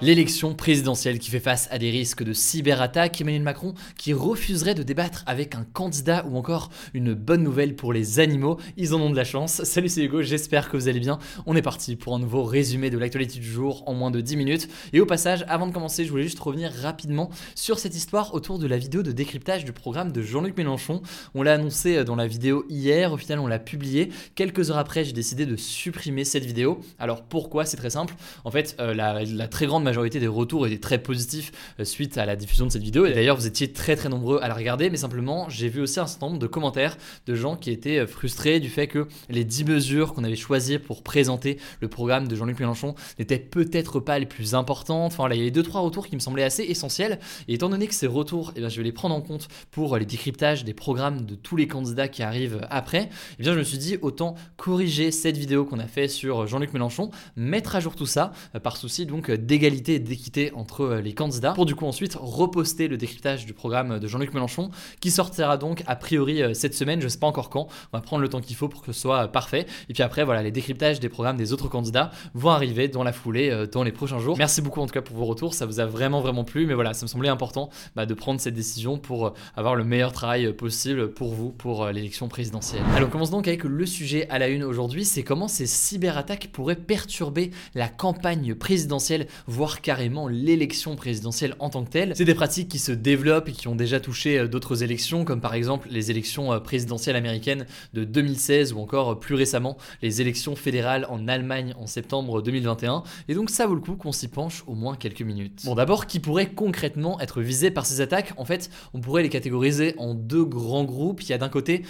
L'élection présidentielle qui fait face à des risques de cyberattaque, Emmanuel Macron qui refuserait de débattre avec un candidat ou encore une bonne nouvelle pour les animaux, ils en ont de la chance. Salut c'est Hugo, j'espère que vous allez bien. On est parti pour un nouveau résumé de l'actualité du jour en moins de 10 minutes. Et au passage, avant de commencer, je voulais juste revenir rapidement sur cette histoire autour de la vidéo de décryptage du programme de Jean-Luc Mélenchon. On l'a annoncé dans la vidéo hier, au final on l'a publié. Quelques heures après, j'ai décidé de supprimer cette vidéo. Alors pourquoi? C'est très simple. En fait, euh, la très grande majorité des retours étaient très positifs euh, suite à la diffusion de cette vidéo. Et d'ailleurs, vous étiez très très nombreux à la regarder, mais simplement, j'ai vu aussi un certain nombre de commentaires de gens qui étaient euh, frustrés du fait que les 10 mesures qu'on avait choisies pour présenter le programme de Jean-Luc Mélenchon n'étaient peut-être pas les plus importantes. Enfin, là, il y avait deux trois retours qui me semblaient assez essentiels. Et étant donné que ces retours, eh bien, je vais les prendre en compte pour les décryptages des programmes de tous les candidats qui arrivent après, eh bien, je me suis dit autant corriger cette vidéo qu'on a fait sur Jean-Luc Mélenchon, mettre à jour tout ça euh, par souci donc d'égalité d'équité entre euh, les candidats, pour du coup ensuite reposter le décryptage du programme de Jean-Luc Mélenchon, qui sortira donc a priori euh, cette semaine, je sais pas encore quand, on va prendre le temps qu'il faut pour que ce soit euh, parfait, et puis après voilà, les décryptages des programmes des autres candidats vont arriver dans la foulée dans les prochains jours. Merci beaucoup en tout cas pour vos retours, ça vous a vraiment vraiment plu, mais voilà, ça me semblait important bah, de prendre cette décision pour avoir le meilleur travail possible pour vous pour l'élection présidentielle. Alors on commence donc avec le sujet à la une aujourd'hui, c'est comment ces cyberattaques pourraient perturber la campagne présidentielle, voire carrément l'élection présidentielle en tant que telle. C'est des pratiques qui se développent et qui ont déjà touché euh, d'autres élections, comme par exemple les élections euh, présidentielles américaines de 2016 ou encore euh, plus récemment les élections fédérales en Allemagne en septembre 2021. Et donc ça vaut le coup qu'on s'y penche au moins quelques minutes. Bon d'abord, qui pourrait concrètement être visé par ces attaques? En fait, on pourrait les catégoriser en deux grands groupes. Il y a d'un côté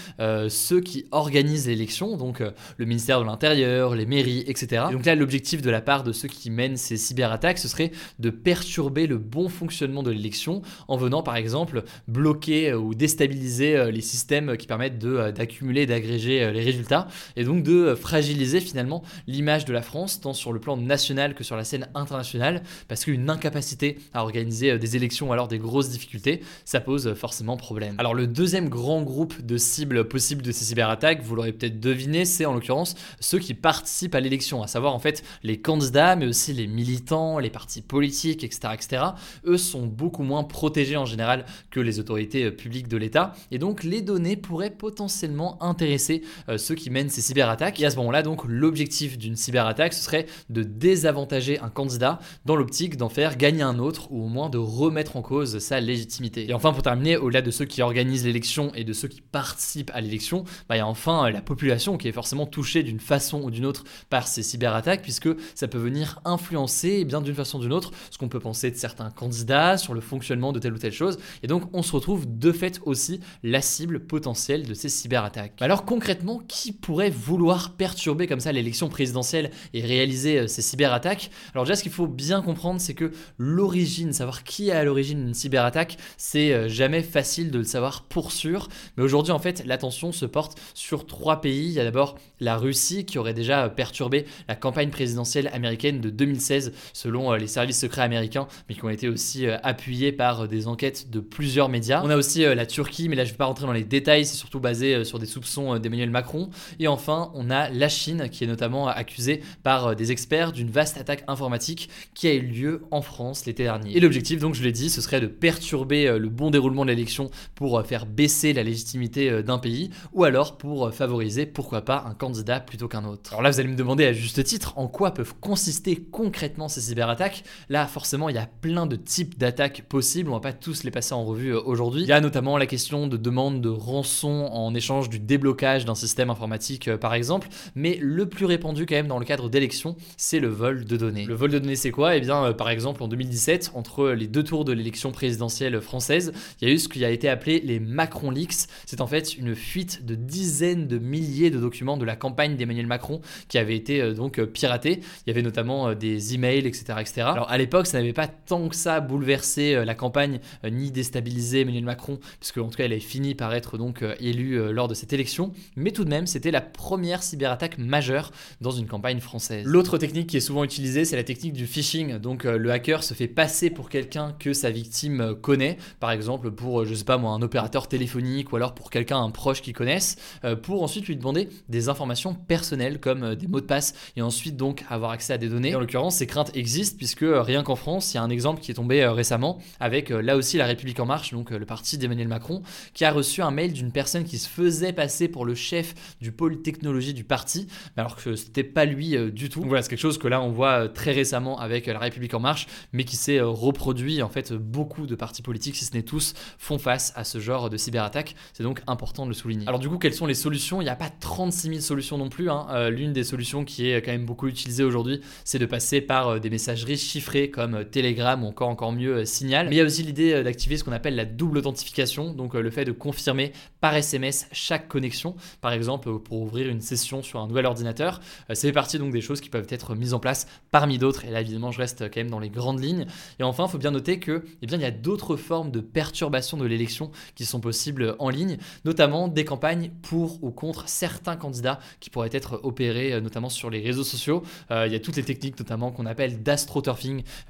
ceux qui organisent l'élection, donc le ministère de l'Intérieur, les mairies, etc. Et donc là, l'objectif de la part de ceux qui mènent ces cyberattaques, ce serait de perturber le bon fonctionnement de l'élection en venant par exemple bloquer euh, ou déstabiliser euh, les systèmes qui permettent euh, d'accumuler et d'agréger les résultats et donc de fragiliser finalement l'image de la France tant sur le plan national que sur la scène internationale parce qu'une incapacité à organiser des élections ou alors des grosses difficultés ça pose forcément problème. Alors le deuxième grand groupe de cibles possibles de ces cyberattaques, vous l'aurez peut-être deviné, c'est en l'occurrence ceux qui participent à l'élection, à savoir en fait les candidats mais aussi les militants, les partis politiques, etc., etc., eux sont beaucoup moins protégés en général que les autorités euh, publiques de l'État. Et donc les données pourraient potentiellement intéresser euh, ceux qui mènent ces cyberattaques. Et à ce moment-là, donc l'objectif d'une cyberattaque, ce serait de désavantager un candidat dans l'optique d'en faire gagner un autre ou au moins de remettre en cause sa légitimité. Et enfin, pour terminer, au-delà de ceux qui organisent l'élection et de ceux qui participent à l'élection, bah, il y a enfin euh, la population qui est forcément touchée d'une façon ou d'une autre par ces cyberattaques, puisque ça peut venir influencer, eh bien d'une façon d'une autre, ce qu'on peut penser de certains candidats, sur le fonctionnement de telle ou telle chose. Et donc, on se retrouve de fait aussi la cible potentielle de ces cyberattaques. Alors, concrètement, qui pourrait vouloir perturber comme ça l'élection présidentielle et réaliser euh, ces cyberattaques? Alors, déjà, ce qu'il faut bien comprendre, c'est que l'origine, savoir qui est à l'origine d'une cyberattaque, c'est euh, jamais facile de le savoir pour sûr. Mais aujourd'hui, en fait, l'attention se porte sur trois pays. Il y a d'abord la Russie qui aurait déjà perturbé la campagne présidentielle américaine de 2016 selon euh, les services secrets américains, mais qui ont été aussi euh, appuyés par euh, des enquêtes de plusieurs médias. On a aussi la Turquie, mais là je ne vais pas rentrer dans les détails, c'est surtout basé sur des soupçons d'Emmanuel Macron. Et enfin, on a la Chine, qui est notamment accusée par des experts d'une vaste attaque informatique qui a eu lieu en France l'été dernier. Et l'objectif, donc je l'ai dit, ce serait de perturber le bon déroulement de l'élection pour faire baisser la légitimité d'un pays, ou alors pour favoriser, pourquoi pas, un candidat plutôt qu'un autre. Alors là, vous allez me demander à juste titre, en quoi peuvent consister concrètement ces cyberattaques là forcément il y a plein de types d'attaques possibles, on va pas tous les passer en revue euh, aujourd'hui. Il y a notamment la question de demande de rançon en échange du déblocage d'un système informatique euh, par exemple, mais le plus répandu quand même dans le cadre d'élections, c'est le vol de données. Le vol de données c'est quoi? Eh bien par exemple en 2017, entre les deux tours de l'élection présidentielle française, il y a eu ce qui a été appelé les Macron Leaks. C'est en fait une fuite de dizaines de milliers de documents de la campagne d'Emmanuel Macron qui avait été donc piratés. Il y avait notamment des emails, etc. etc. Alors à l'époque, ça n'avait pas tant que ça bouleversé la campagne ni déstabilisé Emmanuel Macron, puisque en tout cas elle avait fini par être donc élue lors de cette élection. Mais tout de même, c'était la première cyberattaque majeure dans une campagne française. L'autre technique qui est souvent utilisée, c'est la technique du phishing. Donc le hacker se fait passer pour quelqu'un que sa victime connaît, par exemple pour, je sais pas moi, un opérateur téléphonique ou alors pour quelqu'un, un proche qu'il connaisse, pour ensuite lui demander des informations personnelles comme des mots de passe et ensuite donc avoir accès à des données. en l'occurrence, ces craintes existent puisque euh, rien qu'en France, il y a un exemple qui est tombé euh, récemment avec euh, là aussi la République en marche, donc le parti d'Emmanuel Macron, qui a reçu un mail d'une personne qui se faisait passer pour le chef du pôle technologie du parti, alors que c'était pas lui du tout. Voilà, c'est quelque chose que là on voit très récemment avec la République en marche, mais qui s'est reproduit en fait beaucoup de partis politiques, si ce n'est tous, font face à ce genre de cyberattaque. C'est donc important de le souligner. Alors du coup, quelles sont les solutions? Il n'y a pas 36 000 solutions non plus. Hein. L'une des solutions qui est quand même beaucoup utilisée aujourd'hui, c'est de passer par des messageries comme Telegram ou encore encore mieux Signal. Mais il y a aussi l'idée d'activer ce qu'on appelle la double authentification, donc le fait de confirmer par SMS chaque connexion, par exemple pour ouvrir une session sur un nouvel ordinateur. Fait partie donc des choses qui peuvent être mises en place parmi d'autres. Et là évidemment je reste quand même dans les grandes lignes. Et enfin il faut bien noter que eh bien, il y a d'autres formes de perturbation de l'élection qui sont possibles en ligne, notamment des campagnes pour ou contre certains candidats qui pourraient être opérés notamment sur les réseaux sociaux. Euh, il y a toutes les techniques notamment qu'on appelle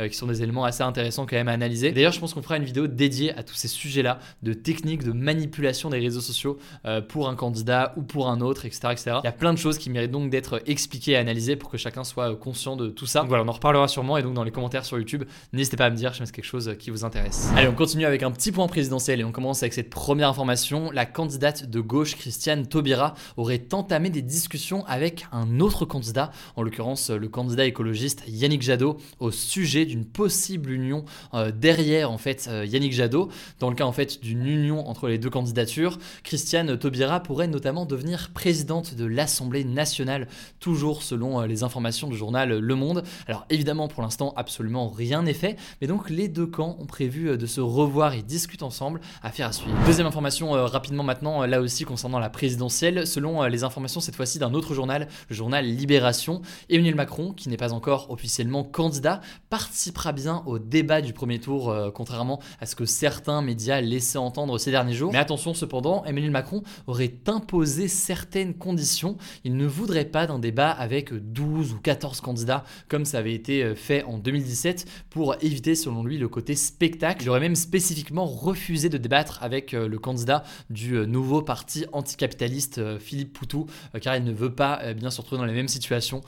euh, qui sont des éléments assez intéressants quand même à analyser. D'ailleurs, je pense qu'on fera une vidéo dédiée à tous ces sujets-là, de techniques de manipulation des réseaux sociaux euh, pour un candidat ou pour un autre, etc., etc. Il y a plein de choses qui méritent donc d'être expliquées et analysées pour que chacun soit conscient de tout ça. Donc voilà, on en reparlera sûrement et donc dans les commentaires sur YouTube, n'hésitez pas à me dire si c'est quelque chose qui vous intéresse. Allez, on continue avec un petit point présidentiel et on commence avec cette première information. La candidate de gauche, Christiane Taubira, aurait entamé des discussions avec un autre candidat, en l'occurrence le candidat écologiste Yannick Jadot au sujet d'une possible union euh, derrière en fait euh, Yannick Jadot. Dans le cas en fait d'une union entre les deux candidatures, Christiane Taubira pourrait notamment devenir présidente de l'Assemblée nationale, toujours selon euh, les informations du journal Le Monde. Alors évidemment pour l'instant absolument rien n'est fait, mais donc les deux camps ont prévu de se revoir et discuter ensemble. Affaire à suivre. Deuxième information rapidement maintenant, là aussi concernant la présidentielle, selon les informations cette fois-ci d'un autre journal, le journal Libération, Emmanuel Macron, qui n'est pas encore officiellement candidat, participera bien au débat du premier tour, euh, contrairement à ce que certains médias laissaient entendre ces derniers jours. Mais attention cependant, Emmanuel Macron aurait imposé certaines conditions. Il ne voudrait pas d'un débat avec 12 ou 14 candidats, comme ça avait été euh, fait en 2017, pour éviter selon lui le côté spectacle. Il aurait même spécifiquement refusé de débattre avec euh, le candidat du nouveau parti anticapitaliste Philippe Poutou, car il ne veut pas bien se retrouver dans les mêmes situations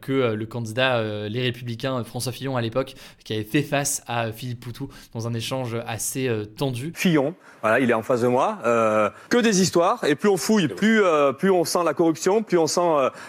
que le candidat Les Républicains François Fillon à l'époque, qui avait fait face à Philippe Poutou dans un échange assez euh, tendu. Fillon, voilà, il est en face de moi. Euh, que des histoires, et plus on fouille, plus, euh, plus on sent la corruption, plus on sent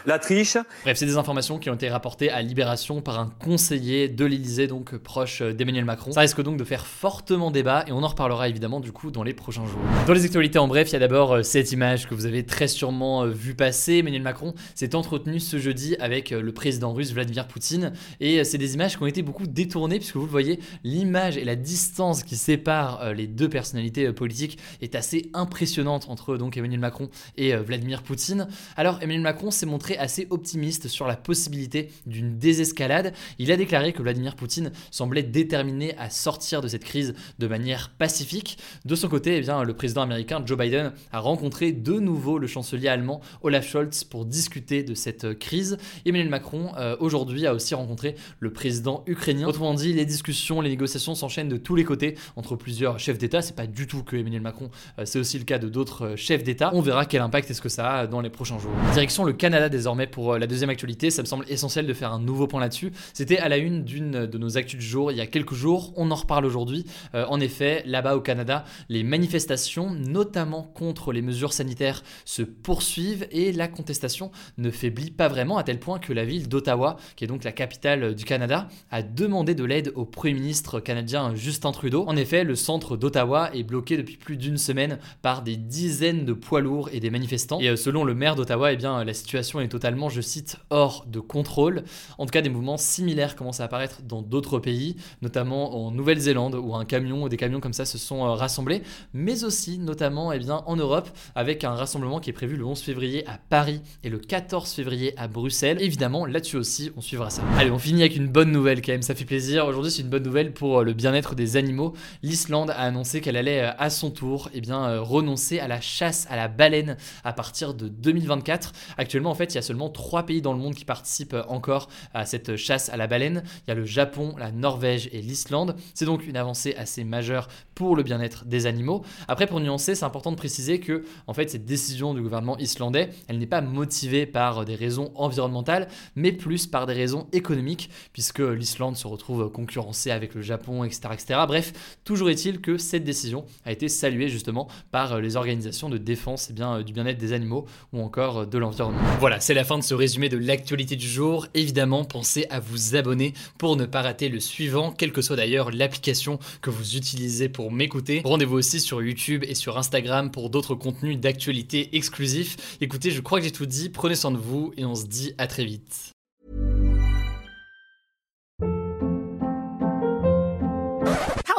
la triche. Bref, c'est des informations qui ont été rapportées à Libération par un conseiller de l'Élysée, donc proche d'Emmanuel Macron. Ça risque donc de faire fortement débat, et on en reparlera évidemment du coup dans les prochains jours. Dans les actualités en bref, il y a d'abord cette image que vous avez très sûrement vu passer. Emmanuel Macron s'est entretenu ce jeudi avec le président russe Vladimir Poutine, et c'est des images qui ont été beaucoup détournées, puisque vous le voyez, l'image et la distance qui sépare euh, les deux personnalités euh, politiques est assez impressionnante entre donc Emmanuel Macron et euh, Vladimir Poutine. Alors Emmanuel Macron s'est montré assez optimiste sur la possibilité d'une désescalade. Il a déclaré que Vladimir Poutine semblait déterminé à sortir de cette crise de manière pacifique. De son côté, eh bien, le président américain Joe Biden a rencontré de nouveau le chancelier allemand Olaf Scholz pour discuter de cette crise. Emmanuel Macron aujourd'hui a aussi rencontré le président ukrainien. Autrement dit, les discussions, les négociations s'enchaînent de tous les côtés entre plusieurs chefs d'État. C'est pas du tout que Emmanuel Macron, euh, c'est aussi le cas de d'autres euh, chefs d'État. On verra quel impact est-ce que ça a dans les prochains jours. Direction le Canada désormais pour euh, la deuxième actualité. Ça me semble essentiel de faire un nouveau point là-dessus. C'était à la une d'une de nos actus du jour il y a quelques jours. On en reparle aujourd'hui. en effet, là-bas au Canada, les manifestations, notamment contre les mesures sanitaires, se poursuivent et la contestation ne faiblit pas vraiment à tel point que la ville d'Ottawa, qui est donc la capitale du Canada, Canada a demandé de l'aide au Premier ministre canadien Justin Trudeau. En effet, le centre d'Ottawa est bloqué depuis plus d'une semaine par des dizaines de poids lourds et des manifestants. Et euh, selon le maire d'Ottawa, eh bien, la situation est totalement, je cite, hors de contrôle. En tout cas, des mouvements similaires commencent à apparaître dans d'autres pays, notamment en Nouvelle-Zélande, où un camion ou des camions comme ça se sont euh, rassemblés, mais aussi notamment eh bien, en Europe, avec un rassemblement qui est prévu le 11 février à Paris et le 14 février à Bruxelles. Évidemment, là-dessus aussi, on suivra ça. Allez, on finit avec une bonne nouvelle quand même, ça fait plaisir. Aujourd'hui, c'est une bonne nouvelle pour euh, le bien-être des animaux. L'Islande a annoncé qu'elle allait à son tour eh bien, renoncer à la chasse à la baleine à partir de 2024. Actuellement, en fait, il y a seulement trois pays dans le monde qui participent encore à cette chasse à la baleine. Il y a le Japon, la Norvège et l'Islande. C'est donc une avancée assez majeure pour le bien-être des animaux. Après, pour nuancer, c'est important de préciser que, en fait, cette décision du gouvernement islandais, elle n'est pas motivée par des raisons environnementales, mais plus par des raisons économiques, puisque l'Islande se retrouve concurrencée avec le Japon, etc., etc. Bref, toujours est-il que cette décision a été saluée justement par les organisations de défense eh bien, du bien-être des animaux ou encore de l'environnement. Voilà, c'est la fin de ce résumé de l'actualité du jour. Évidemment, pensez à vous abonner pour ne pas rater le suivant, quelle que soit d'ailleurs l'application que vous utilisez pour m'écouter. Rendez-vous aussi sur YouTube et sur Instagram pour d'autres contenus d'actualité exclusifs. Écoutez, je crois que j'ai tout dit, prenez soin de vous et on se dit à très vite.